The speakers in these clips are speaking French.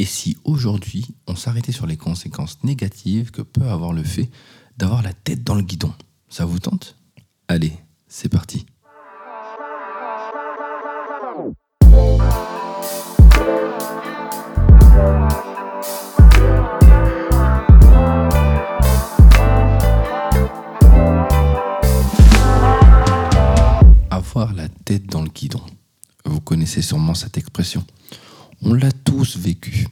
Et si aujourd'hui on s'arrêtait sur les conséquences négatives que peut avoir le fait d'avoir la tête dans le guidon Ça vous tente? Allez, c'est parti. Avoir la tête dans le guidon. Vous connaissez sûrement cette expression. On l'a vécu,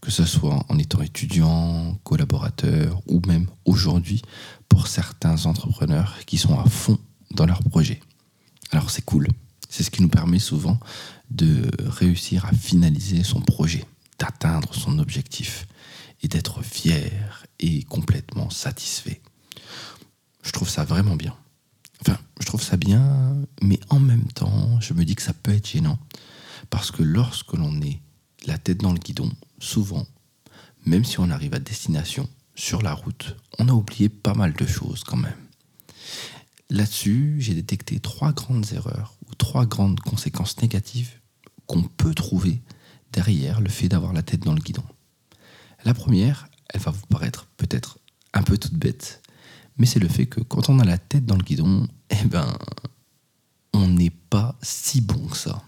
que ce soit en étant étudiant, collaborateur ou même aujourd'hui pour certains entrepreneurs qui sont à fond dans leur projet. Alors c'est cool, c'est ce qui nous permet souvent de réussir à finaliser son projet, d'atteindre son objectif et d'être fier et complètement satisfait. Je trouve ça vraiment bien. Enfin, je trouve ça bien, mais en même temps, je me dis que ça peut être gênant. Parce que lorsque l'on est tête dans le guidon, souvent, même si on arrive à destination, sur la route, on a oublié pas mal de choses quand même. Là-dessus, j'ai détecté trois grandes erreurs ou trois grandes conséquences négatives qu'on peut trouver derrière le fait d'avoir la tête dans le guidon. La première, elle va vous paraître peut-être un peu toute bête, mais c'est le fait que quand on a la tête dans le guidon, eh ben, on n'est pas si bon que ça.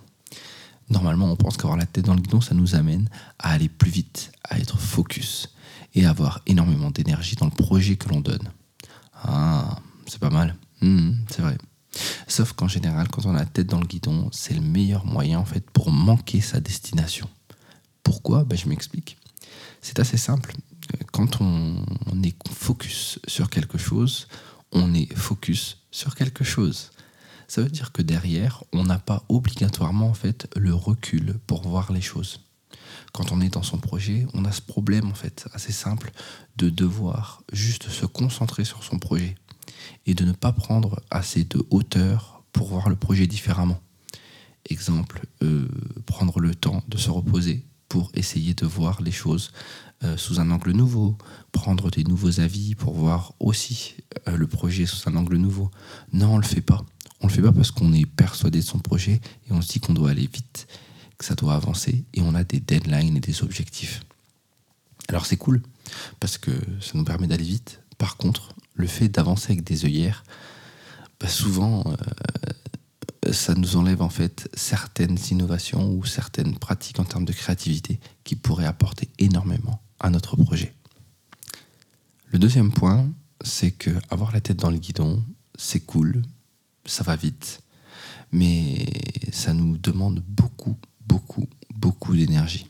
Normalement, on pense qu'avoir la tête dans le guidon, ça nous amène à aller plus vite, à être focus et à avoir énormément d'énergie dans le projet que l'on donne. Ah, c'est pas mal. Hmm, c'est vrai. Sauf qu'en général, quand on a la tête dans le guidon, c'est le meilleur moyen en fait pour manquer sa destination. Pourquoi? Ben, Je m'explique. C'est assez simple. Quand on est focus sur quelque chose, on est focus sur quelque chose ça veut dire que derrière, on n'a pas obligatoirement en fait le recul pour voir les choses. Quand on est dans son projet, on a ce problème en fait assez simple de devoir juste se concentrer sur son projet et de ne pas prendre assez de hauteur pour voir le projet différemment. Exemple, euh, prendre le temps de se reposer pour essayer de voir les choses euh, sous un angle nouveau, prendre des nouveaux avis pour voir aussi euh, le projet sous un angle nouveau. Non, on ne le fait pas. On le fait pas parce qu'on est persuadé de son projet et on se dit qu'on doit aller vite, que ça doit avancer et on a des deadlines et des objectifs. Alors c'est cool parce que ça nous permet d'aller vite. Par contre, le fait d'avancer avec des œillères, bah, souvent euh, ça nous enlève en fait certaines innovations ou certaines pratiques en termes de créativité qui pourraient apporter énormément à notre projet. Le deuxième point, c'est que avoir la tête dans le guidon, c'est cool, ça va vite, mais ça nous demande beaucoup, beaucoup, beaucoup d'énergie.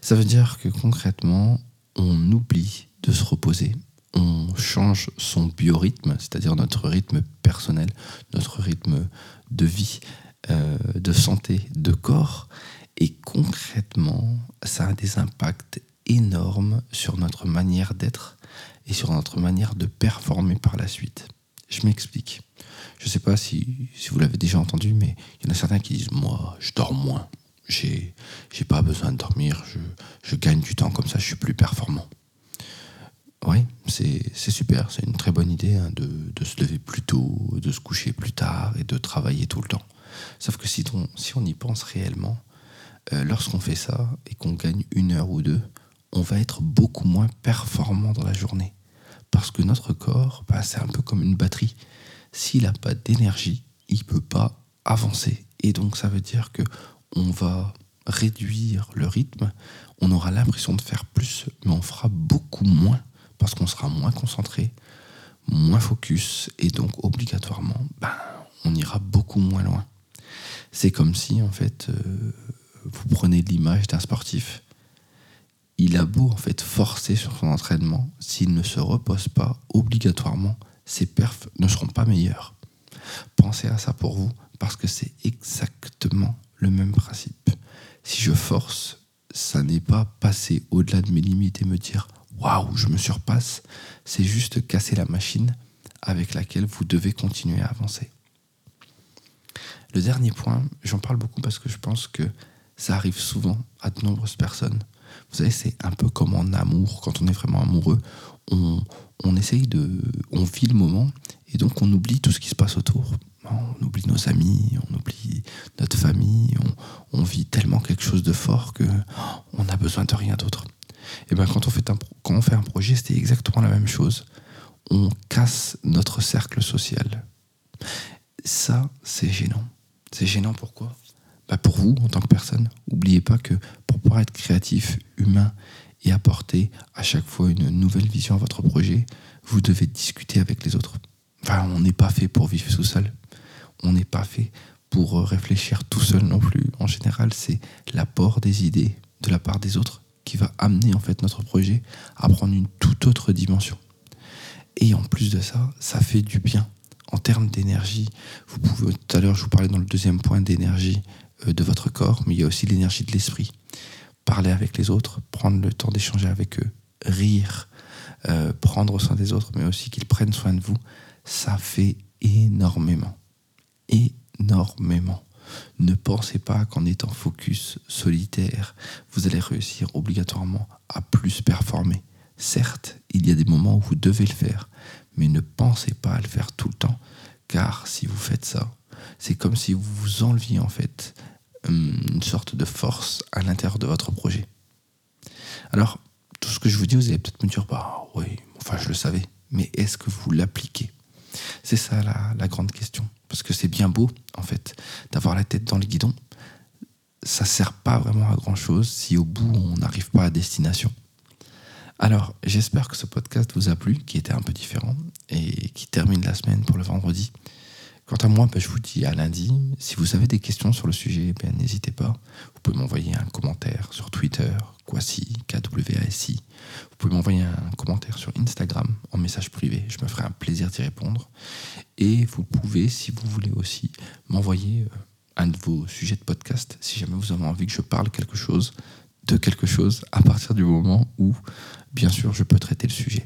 Ça veut dire que concrètement, on oublie de se reposer, on change son biorhythme, c'est-à-dire notre rythme personnel, notre rythme de vie, euh, de santé, de corps, et concrètement, ça a des impacts énormes sur notre manière d'être et sur notre manière de performer par la suite. Je m'explique. Je ne sais pas si, vous l'avez déjà entendu, mais il y en a certains qui disent Moi, je dors moins. J'ai, j'ai pas besoin de dormir. Je, gagne du temps comme ça, je suis plus performant. Oui, c'est, super. C'est une très bonne idée hein, de, se lever plus tôt, de se coucher plus tard et de travailler tout le temps. Sauf que si on, y pense réellement, euh, lorsqu'on fait ça et qu'on gagne une heure ou deux, on va être beaucoup moins performant dans la journée. Parce que notre corps, bah, c'est un peu comme une batterie. S'il n'a pas d'énergie, il ne peut pas avancer. Et donc ça veut dire que on va réduire le rythme, on aura l'impression de faire plus, mais on fera beaucoup moins parce qu'on sera moins concentré, moins focus, et donc obligatoirement, ben, on ira beaucoup moins loin. C'est comme si, en fait, euh, vous prenez l'image d'un sportif il a beau en fait forcer sur son entraînement, s'il ne se repose pas obligatoirement, ses perfs ne seront pas meilleurs. Pensez à ça pour vous parce que c'est exactement le même principe. Si je force, ça n'est pas passer au-delà de mes limites et me dire waouh, je me surpasse, c'est juste casser la machine avec laquelle vous devez continuer à avancer. Le dernier point, j'en parle beaucoup parce que je pense que ça arrive souvent à de nombreuses personnes. Vous savez, c'est un peu comme en amour, quand on est vraiment amoureux, on, essaye de. On vit le moment et donc on oublie tout ce qui se passe autour. On oublie nos amis, on oublie notre famille, on, vit tellement quelque chose de fort que on n'a besoin de rien d'autre. Et bien quand on fait un, quand on fait un projet, c'était exactement la même chose. On casse notre cercle social. Ça, c'est gênant. C'est gênant pourquoi? Pour vous, en tant que personne, n'oubliez pas que pour pouvoir être créatif, humain et apporter à chaque fois une nouvelle vision à votre projet, vous devez discuter avec les autres. On n'est pas fait pour vivre tout seul. On n'est pas fait pour réfléchir tout seul non plus. En général, c'est l'apport des idées de la part des autres qui va amener en fait notre projet à prendre une toute autre dimension. Et en plus de ça, ça fait du bien en termes d'énergie. Vous pouvez tout à l'heure, je vous parlais dans le deuxième point d'énergie euh, de votre corps, mais il y a aussi l'énergie de l'esprit. Parler avec les autres, prendre le temps d'échanger avec eux, rire, euh, prendre soin des autres, mais aussi qu'ils prennent soin de vous, ça fait énormément. Énormément. Ne pensez pas qu'en étant focus solitaire, vous allez réussir obligatoirement à plus performer. Certes, il y a des moments où vous devez le faire, mais ne pensez pas à le faire tout le temps, car si vous faites ça, c'est comme si vous vous enleviez en fait une sorte de force à l'intérieur de votre projet. Alors, tout ce que je vous dis, vous allez peut-être me dire, bah oui, enfin je le savais, mais est-ce que vous l'appliquez? C'est ça la, la, grande question. Parce que c'est bien beau, en fait, d'avoir la tête dans le guidon. Ça sert pas vraiment à grand chose si au bout on n'arrive pas à destination. Alors, j'espère que ce podcast vous a plu, qui était un peu différent et qui termine la semaine pour le vendredi. Quant à moi, ben, je vous dis à lundi. Si vous avez des questions sur le sujet, ben, n'hésitez pas. Vous pouvez m'envoyer un commentaire sur Twitter, Kwasi, KWASI. Vous pouvez m'envoyer un commentaire sur Instagram en message privé. Je me ferai un plaisir d'y répondre. Et vous pouvez, si vous voulez aussi, m'envoyer euh, un de vos sujets de podcast, si jamais vous avez envie que je parle quelque chose, de quelque chose, à partir du moment où, bien sûr, je peux traiter le sujet.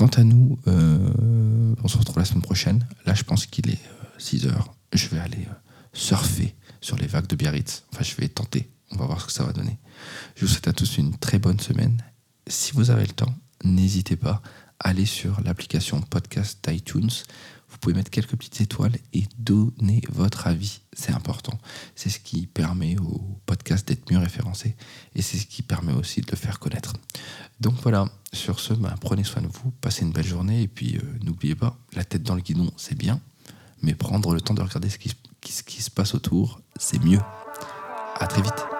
Quant à nous, euh, on se retrouve la semaine prochaine. Là, je pense qu'il est 6 euh, heures. Je vais aller euh, surfer sur les vagues de Biarritz. Enfin, je vais tenter. On va voir ce que ça va donner. Je vous souhaite à tous une très bonne semaine. Si vous avez le temps, n'hésitez pas à aller sur l'application podcast d'iTunes vous pouvez mettre quelques petites étoiles et donner votre avis. C'est important. C'est ce qui permet au podcast mieux référencé et c'est ce qui permet aussi de le faire connaître. Donc voilà, sur ce, ben, prenez soin de vous, passez une belle journée et puis euh, n'oubliez pas, la tête dans le guidon, c'est bien, mais prendre le temps de regarder ce qui se passe autour, c'est mieux. À très vite.